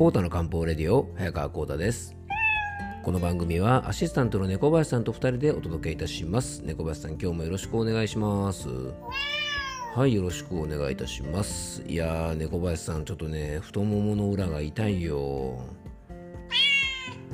コータの漢方レディオ早川コータです。この番組はアシスタントの猫林さんと2人でお届けいたします。猫林さん今日もよろしくお願いします。はいよろしくお願いいたします。いやー猫林さんちょっとね太ももの裏が痛いよ。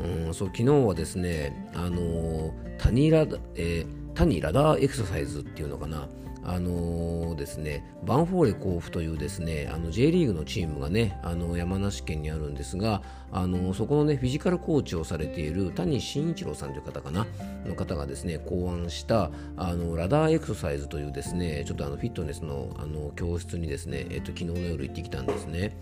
うんそう昨日はですねあのー、タニラ、えー、タニラダーエクササイズっていうのかな。あのー、ですね、バンフォーレ甲府というですね、あの J リーグのチームがね、あの山梨県にあるんですが、あのそこのね、フィジカルコーチをされている谷慎一郎さんという方かな、の方がですね、考案したあのラダーエクササイズというですね、ちょっとあのフィットネスのあの教室にですね、えっと昨日の夜行ってきたんですね。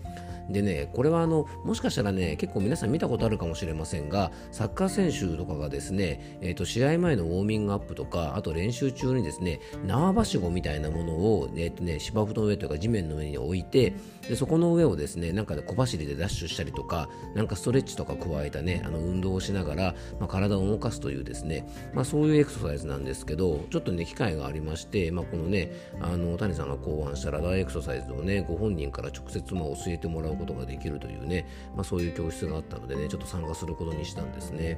でね、これはあのもしかしたらね、結構皆さん見たことあるかもしれませんが、サッカー選手とかがですね、えー、と試合前のウォーミングアップとか、あと練習中にですね、縄ばしごみたいなものを、えーとね、芝生の上というか地面の上に置いて、でそこの上をですね、なんか小走りでダッシュしたりとか、なんかストレッチとか加えたね、あの運動をしながら、まあ、体を動かすというですね、まあ、そういうエクササイズなんですけど、ちょっとね、機会がありまして、まあ、このね、あの谷さんが考案したラダーエクササイズをね、ご本人から直接まあ教えてもらうことができるというね、まあ、そういう教室があったのでねちょっと参加することにしたんですね。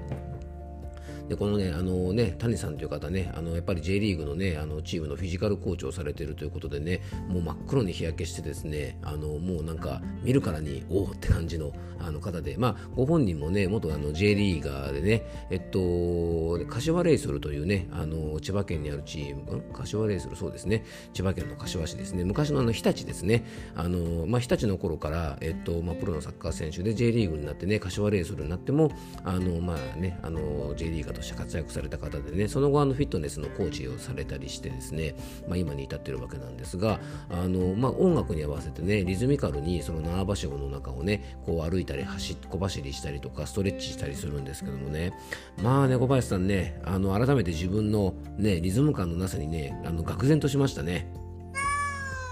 でこのねあのね谷さんという方ねあのやっぱり J リーグのねあのチームのフィジカルコーチをされているということでねもう真っ黒に日焼けしてですねあのもうなんか見るからにおおって感じのあの方でまあご本人もね元あの J リーガーでねえっと柏レイソルというねあの千葉県にあるチーム柏レイソルそうですね。千葉県の柏市ですね。昔のあの日立ですね。あのまあ日立の頃からえっとまあプロのサッカー選手で J リーグになってね柏レイソルになってもあのまあねあの J リーガーとして活躍された方でねその後あのフィットネスのコーチをされたりしてですね、まあ、今に至ってるわけなんですがあの、まあ、音楽に合わせてねリズミカルにその縄ばしごの中をねこう歩いたり走小走りしたりとかストレッチしたりするんですけどもねまあ猫林さんねあの改めて自分のねリズム感のなさにねあの愕然としましたね。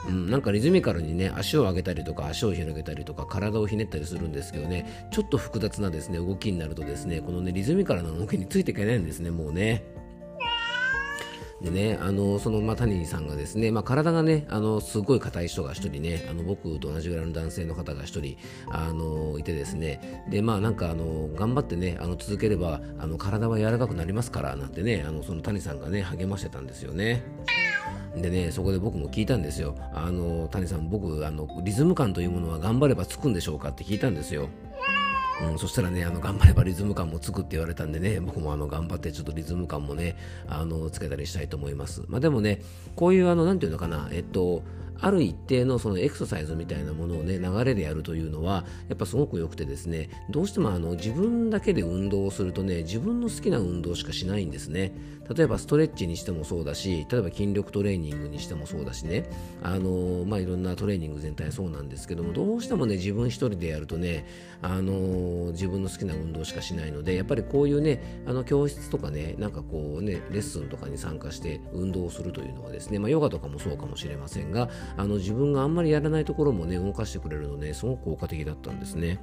うん、なんかリズミカルにね足を上げたりとか足を広げたりとか体をひねったりするんですけどねちょっと複雑なですね動きになるとですねこのねリズミカルな動きについていけないんですねもうね。でね、あのその、まあ、谷さんがですね、まあ、体がね、あのすごい硬い人が1人ね、あの僕と同じぐらいの男性の方が1人あのいてですね、で、まあ、なんかあの頑張ってね、あの続ければあの体は柔らかくなりますからなんてね、あのその谷さんがね、励ましてたんですよね。でね、そこで僕も聞いたんですよ。あの、谷さん、僕、あの、リズム感というものは頑張ればつくんでしょうかって聞いたんですよ。うん、そしたらね、あの、頑張ればリズム感もつくって言われたんでね、僕もあの、頑張ってちょっとリズム感もね、あの、つけたりしたいと思います。まあでもね、こういうあの、なんていうのかな、えっと、ある一定のそのエクササイズみたいなものをね流れでやるというのはやっぱすごく良くてですねどうしてもあの自分だけで運動をするとね自分の好きな運動しかしないんですね。例えばストレッチにしてもそうだし例えば筋力トレーニングにしてもそうだしね。あのまあいろんなトレーニング全体そうなんですけどもどうしてもね自分一人でやるとねあの自分の好きな運動しかしないのでやっぱりこういうねあの教室とかねなんかこうねレッスンとかに参加して運動をするというのはですねまあヨガとかもそうかもしれませんがあの自分があんまりやらないところもね動かしてくれるのですごく効果的だったんですね。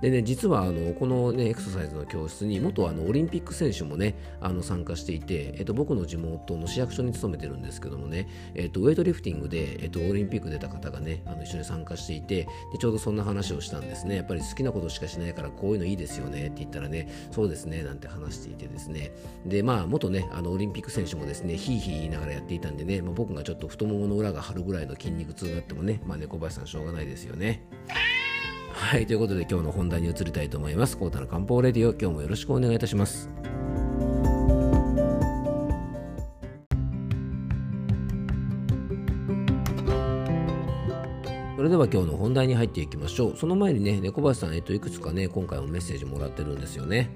でね、実はあのこの、ね、エクササイズの教室に元あのオリンピック選手もねあの参加していて、えっと、僕の地元の市役所に勤めてるんですけどもね、えっと、ウェイトリフティングで、えっと、オリンピック出た方がねあの一緒に参加していてでちょうどそんな話をしたんですねやっぱり好きなことしかしないからこういうのいいですよねって言ったらねそうですねなんて話していてですねでまあ元ねあのオリンピック選手もですねヒーヒー言いながらやっていたんでね、まあ、僕がちょっと太ももの裏が張るぐらいの筋肉痛があってもね、まあ、猫林さんしょうがないですよね。はい、ということで今日の本題に移りたいと思います。コータの漢方レディオ、今日もよろしくお願いいたします。それでは今日の本題に入っていきましょう。その前にね、猫林さん、えっと、いくつかね、今回もメッセージもらってるんですよね。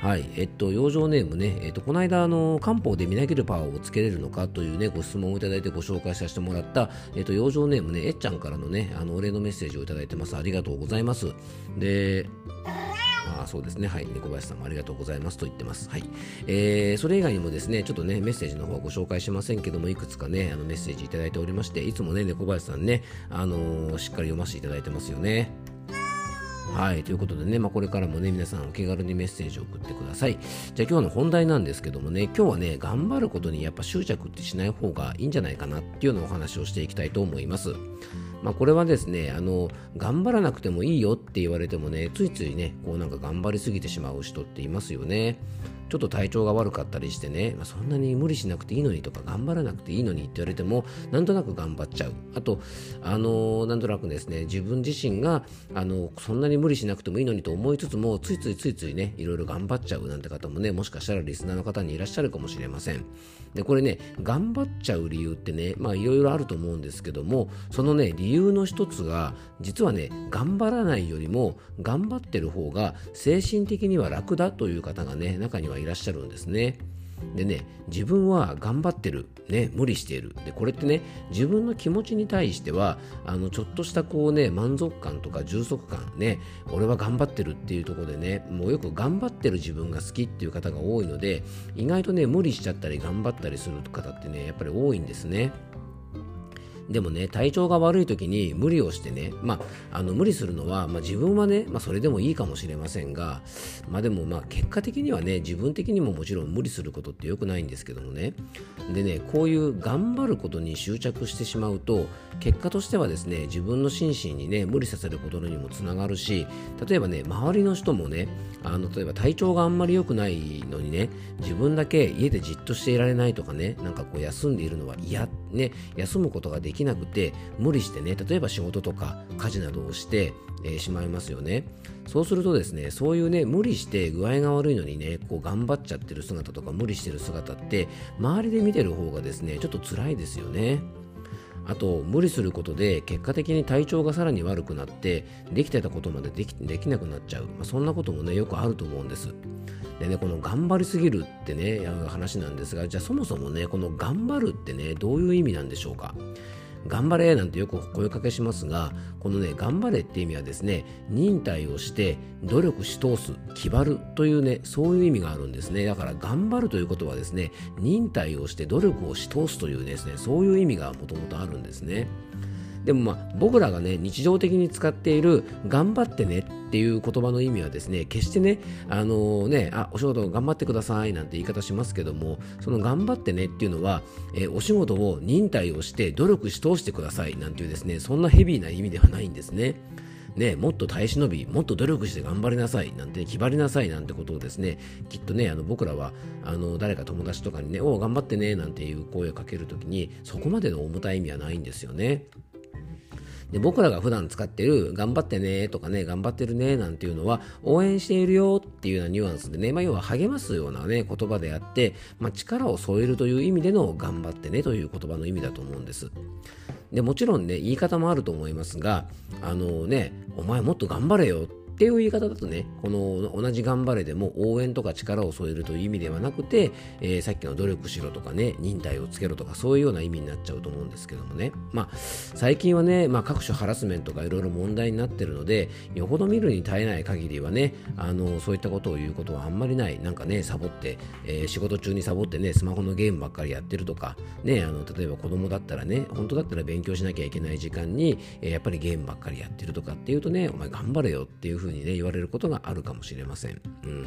はい、えっと、養生ネームね、えっと、この間、あの、漢方でみなぎるパワーをつけれるのかというね、ご質問をいただいてご紹介させてもらった、えっと、養生ネームね、えっちゃんからのね、あの、お礼のメッセージをいただいてます。ありがとうございます。で、あそうですね。はい。猫林さんもありがとうございますと言ってます。はい。えー、それ以外にもですね、ちょっとね、メッセージの方はご紹介しませんけども、いくつかね、あのメッセージいただいておりまして、いつもね、猫林さんね、あのー、しっかり読ませていただいてますよね。はい、ということでね、まあ、これからもね、皆さんお気軽にメッセージを送ってください。じゃあ今日の本題なんですけどもね、今日はね、頑張ることにやっぱ執着ってしない方がいいんじゃないかなっていうようなお話をしていきたいと思います。まあ、これはですねあの頑張らなくてもいいよって言われてもねついついねこうなんか頑張りすぎてしまう人っていますよね。ちょっと体調が悪かったりしてね、まあ、そんなに無理しなくていいのにとか頑張らなくていいのにって言われてもなんとなく頑張っちゃう。あとあのー、なんとなくですね自分自身があのそんなに無理しなくてもいいのにと思いつつもついついついついねいろいろ頑張っちゃうなんて方もねもしかしたらリスナーの方にいらっしゃるかもしれません。でこれね頑張っちゃう理由ってねまあいろいろあると思うんですけどもそのね理由の一つが実はね頑張らないよりも頑張ってる方が精神的には楽だという方がね中にはいらっしゃるんですね。でね、自分は頑張ってる、ね、無理している。で、これってね、自分の気持ちに対しては、あの、ちょっとしたこうね、満足感とか充足感、ね、俺は頑張ってるっていうところでね、もうよく頑張ってる自分が好きっていう方が多いので、意外とね、無理しちゃったり頑張ったりする方ってね、やっぱり多いんですね。でもね、体調が悪い時に無理をしてね、まあ、あの無理するのは、まあ、自分はね、まあ、それでもいいかもしれませんが、まあ、でもまあ結果的にはね、自分的にももちろん無理することって良くないんですけどもね、でね、こういう頑張ることに執着してしまうと、結果としてはですね、自分の心身にね、無理させることにもつながるし、例えばね、周りの人もね、あの例えば体調があんまり良くないのにね、自分だけ家でじっとしていられないとかね、なんかこう休んでいるのは嫌、ね、休むことができなくて無理してね例えば仕事とか家事などをして、えー、しまいますよね。そうするとですねそういうね無理して具合が悪いのにねこう頑張っちゃってる姿とか無理してる姿って周りで見てる方がですねちょっと辛いですよね。あと無理することで結果的に体調がさらに悪くなってできてたことまでできできなくなっちゃう、まあ、そんなこともねよくあると思うんです。でねこの頑張りすぎるってね話なんですがじゃあそもそもねこの頑張るってねどういう意味なんでしょうか？頑張れなんてよく声かけしますがこのね頑張れって意味はですね忍耐をして努力し通す気張るというねそういう意味があるんですね。だから頑張るということはですね忍耐をして努力をし通すというですねそういう意味がもともとあるんですね。でもまあ僕らがね日常的に使っている頑張ってねっていう言葉の意味はですね決してねあのー、ねあお仕事頑張ってくださいなんて言い方しますけどもその頑張ってねっていうのは、えー、お仕事を忍耐をして努力し通してくださいなんていうですねそんなヘビーな意味ではないんですね。ね、もっと耐え忍び、もっと努力して頑張りなさい、なんて、気張りなさいなんてことをですね、きっとね、あの僕らは、あの、誰か友達とかにね、お頑張ってね、なんていう声をかけるときに、そこまでの重たい意味はないんですよね。で僕らが普段使ってる頑張ってねとかね頑張ってるねなんていうのは応援しているよっていうようなニュアンスでね、まあ、要は励ますようなね言葉であって、まあ、力を添えるという意味での頑張ってねという言葉の意味だと思うんです。でもちろんね言い方もあると思いますがあのねお前もっと頑張れよってっていう言い方だとね、この同じ頑張れでも応援とか力を添えるという意味ではなくて、えー、さっきの努力しろとかね、忍耐をつけろとかそういうような意味になっちゃうと思うんですけどもね。まあ、最近はね、まあ、各種ハラスメントがいろいろ問題になってるので、よほど見るに耐えない限りはね、あのそういったことを言うことはあんまりない。なんかね、サボって、えー、仕事中にサボってね、スマホのゲームばっかりやってるとか、ね、あの例えば子供だったらね、本当だったら勉強しなきゃいけない時間に、えー、やっぱりゲームばっかりやってるとかっていうとね、お前頑張れよっていうふうにね、言われることがあるかもしれません。うん。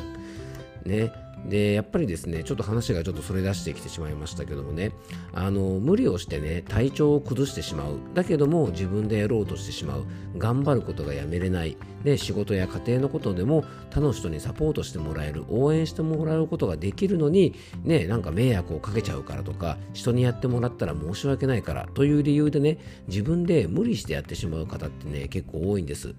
ね、でやっぱりですねちょっと話がちょっとそれ出してきてしまいましたけどもね。あの無理をしてね体調を崩してしまう。だけども自分でやろうとしてしまう。頑張ることがやめれない。で仕事や家庭のことでも他の人にサポートしてもらえる。応援してもらうことができるのにねなんか迷惑をかけちゃうからとか人にやってもらったら申し訳ないからという理由でね自分で無理してやってしまう方ってね結構多いんです。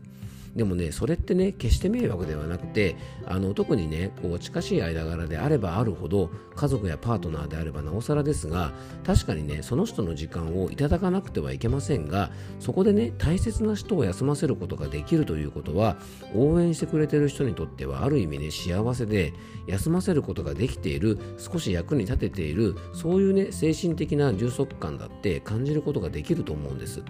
でもねそれってね決して迷惑ではなくてあの特にねこう近しい間柄であればあるほど家族やパートナーであればなおさらですが確かにねその人の時間をいただかなくてはいけませんがそこでね大切な人を休ませることができるということは応援してくれてる人にとってはある意味ね幸せで休ませることができている少し役に立てているそういうね精神的な充足感だって感じることができると思うんです。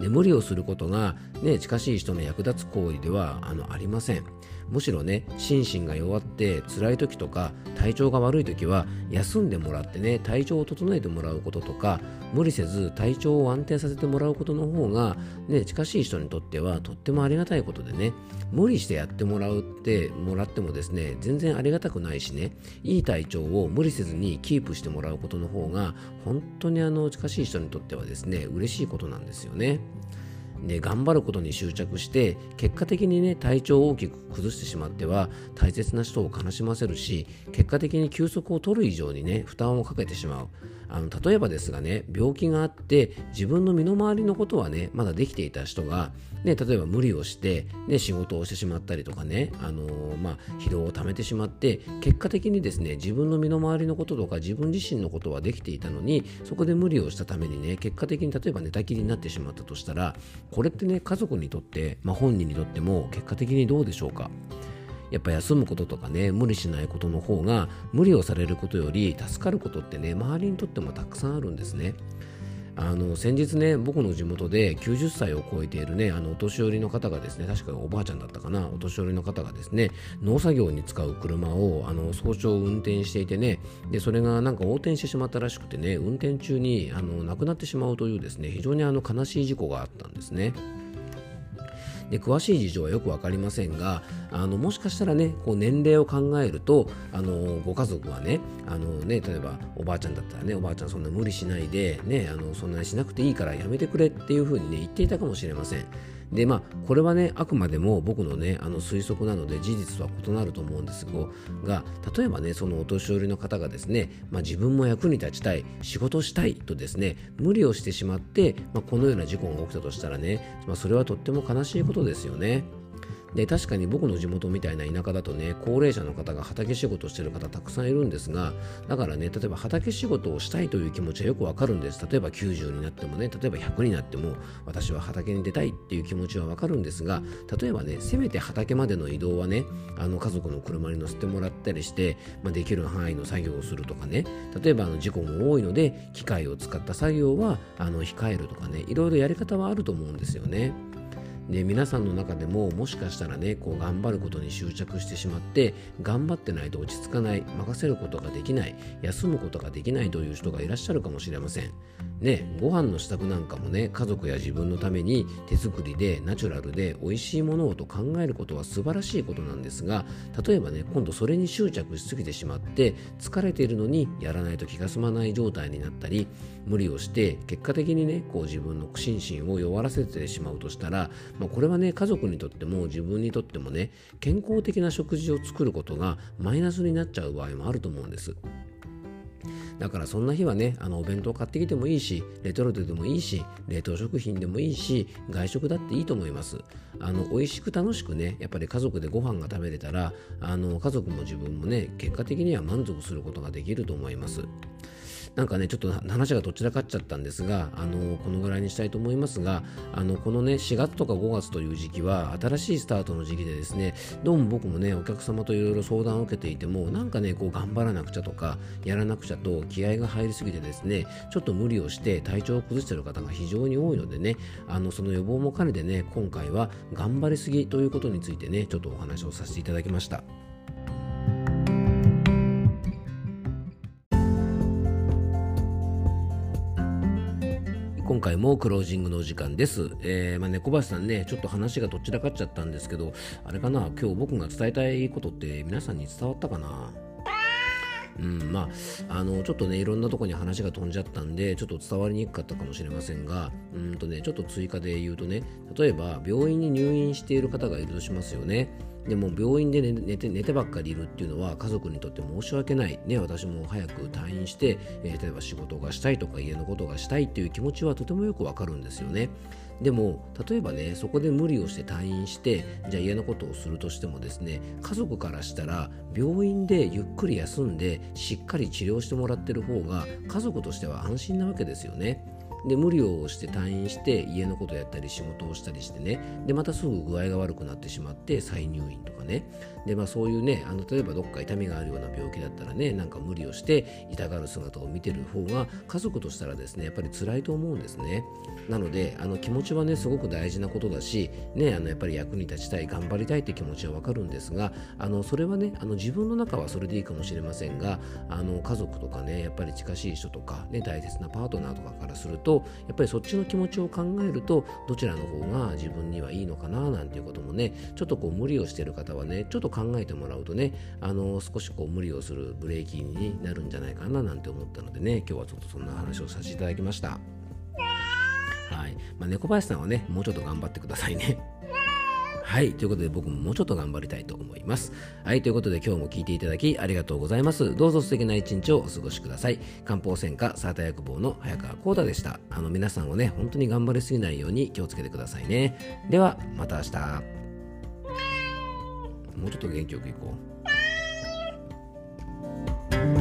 眠りをすることが、ね、近しい人の役立つ行為ではあのありません。むしろね心身が弱って辛い時とか体調が悪い時は休んでもらってね体調を整えてもらうこととか無理せず体調を安定させてもらうことの方が、ね、近しい人にとってはとってもありがたいことでね無理してやってもらうってもらってもですね全然ありがたくないしねいい体調を無理せずにキープしてもらうことの方が本当にあの近しい人にとってはですね嬉しいことなんですよね。で頑張ることに執着して結果的にね体調を大きく崩してしまっては大切な人を悲しませるし結果的に休息を取る以上にね負担をかけてしまう。あの例えばですがね病気があって自分の身の回りのことはねまだできていた人が、ね、例えば無理をして、ね、仕事をしてしまったりとかね、あのー、まあ、疲労をためてしまって結果的にですね自分の身の回りのこととか自分自身のことはできていたのにそこで無理をしたためにね結果的に例えば寝たきりになってしまったとしたらこれってね家族にとって、まあ、本人にとっても結果的にどうでしょうかやっぱ休むこととかね無理しないことの方が無理をされることより助かることってね周りにとってもたくさんあるんですね。あの先日ね僕の地元で90歳を超えているねあのお年寄りの方がですね確かおばあちゃんだったかなお年寄りの方がですね農作業に使う車をあの早朝運転していてねでそれがなんか横転してしまったらしくてね運転中にあの亡くなってしまうというですね非常にあの悲しい事故があったんですね。で詳しい事情はよく分かりませんがあのもしかしたらねこう年齢を考えるとあのご家族はねあのね例えばおばあちゃんだったらねおばあちゃんそんな無理しないで、ね、あのそんなにしなくていいからやめてくれっていうふうにね言っていたかもしれません。でまあこれはねあくまでも僕のねあの推測なので事実とは異なると思うんですが例えばねそのお年寄りの方がですね、まあ、自分も役に立ちたい仕事したいとですね無理をしてしまって、まあ、このような事故が起きたとしたらね、まあ、それはとっても悲しいことですよね。で確かに僕の地元みたいな田舎だとね高齢者の方が畑仕事してる方たくさんいるんですがだからね例えば畑仕事をしたいという気持ちはよくわかるんです例えば90になってもね例えば100になっても私は畑に出たいっていう気持ちはわかるんですが例えばねせめて畑までの移動はねあの家族の車に乗せてもらったりして、まあ、できる範囲の作業をするとかね例えばあの事故も多いので機械を使った作業はあの控えるとかねいろいろやり方はあると思うんですよね。で皆さんの中でももしかしたらねこう頑張ることに執着してしまって頑張ってないと落ち着かない任せることができない休むことができないという人がいらっしゃるかもしれません。ねご飯の支度なんかもね家族や自分のために手作りでナチュラルで美味しいものをと考えることは素晴らしいことなんですが例えばね今度それに執着しすぎてしまって疲れているのにやらないと気が済まない状態になったり無理をして結果的にねこう自分の心身を弱らせてしまうとしたらまあ、これはね家族にとっても自分にとってもね健康的な食事を作ることがマイナスになっちゃう場合もあると思うんです。だからそんな日はね、あのお弁当買ってきてもいいし、レトルトでもいいし、冷凍食品でもいいし、外食だっていいと思います。あの美味しく楽しくね、やっぱり家族でご飯が食べれたら、あの家族も自分もね、結果的には満足することができると思います。なんかね、ちょっと話がどちらかっちゃったんですが、あのこのぐらいにしたいと思いますが、あのこのね、4月とか5月という時期は、新しいスタートの時期でですね、どうも僕もね、お客様といろいろ相談を受けていても、なんかね、こう頑張らなくちゃとか、やらなくちゃと気合が入りすぎてですね、ちょっと無理をして体調を崩している方が非常に多いのでね、あのその予防も兼ねてね、今回は頑張りすぎということについてね、ちょっとお話をさせていただきました。今回もクロージングのお時間です。えー、まあ、猫林さんね、ちょっと話がどっちらかっちゃったんですけど、あれかな、今日僕が伝えたいことって皆さんに伝わったかな？うん、まあ、あの、ちょっとね、いろんなとこに話が飛んじゃったんで、ちょっと伝わりにくかったかもしれませんが、うんとね、ちょっと追加で言うとね、例えば、病院に入院している方がいるとしますよね。でも病院で寝て寝てばっかりいるっていうのは家族にとって申し訳ない、ね、私も早く退院して、えー、例えば仕事がしたいとか家のことがしたいっていう気持ちはとてもよくわかるんですよね。でも例えばねそこで無理をして退院してじゃあ家のことをするとしてもですね家族からしたら病院でゆっくり休んでしっかり治療してもらってる方が家族としては安心なわけですよね。で無理をして退院して家のことやったり仕事をしたりしてね。でまたすぐ具合が悪くなってしまって再入院とか。ね。で、まあ、そういうねあの例えばどっか痛みがあるような病気だったらねなんか無理をして痛がる姿を見てる方が家族としたらですねやっぱり辛いと思うんですね。なのであの気持ちはねすごく大事なことだし、ね、あのやっぱり役に立ちたい頑張りたいって気持ちはわかるんですがあのそれはねあの自分の中はそれでいいかもしれませんがあの家族とかねやっぱり近しい人とか、ね、大切なパートナーとかからするとやっぱりそっちの気持ちを考えるとどちらの方が自分にはいいのかななんていうこともねちょっとこう無理をしてる方ははねちょっと考えてもらうとねあの少しこう無理をするブレーキになるんじゃないかななんて思ったのでね今日はちょっとそんな話をさせていただきました。はいまあ、猫林さんはねもうちょっと頑張ってくださいね。はい。ということで僕ももうちょっと頑張りたいと思います。はい。ということで今日も聞いていただきありがとうございます。どうぞ素敵な一日をお過ごしください。漢方専科サーター薬房の早川幸太でした。あの皆さんはね、本当に頑張りすぎないように気をつけてくださいね。では、また明日。もうちょっと元気よくいこう。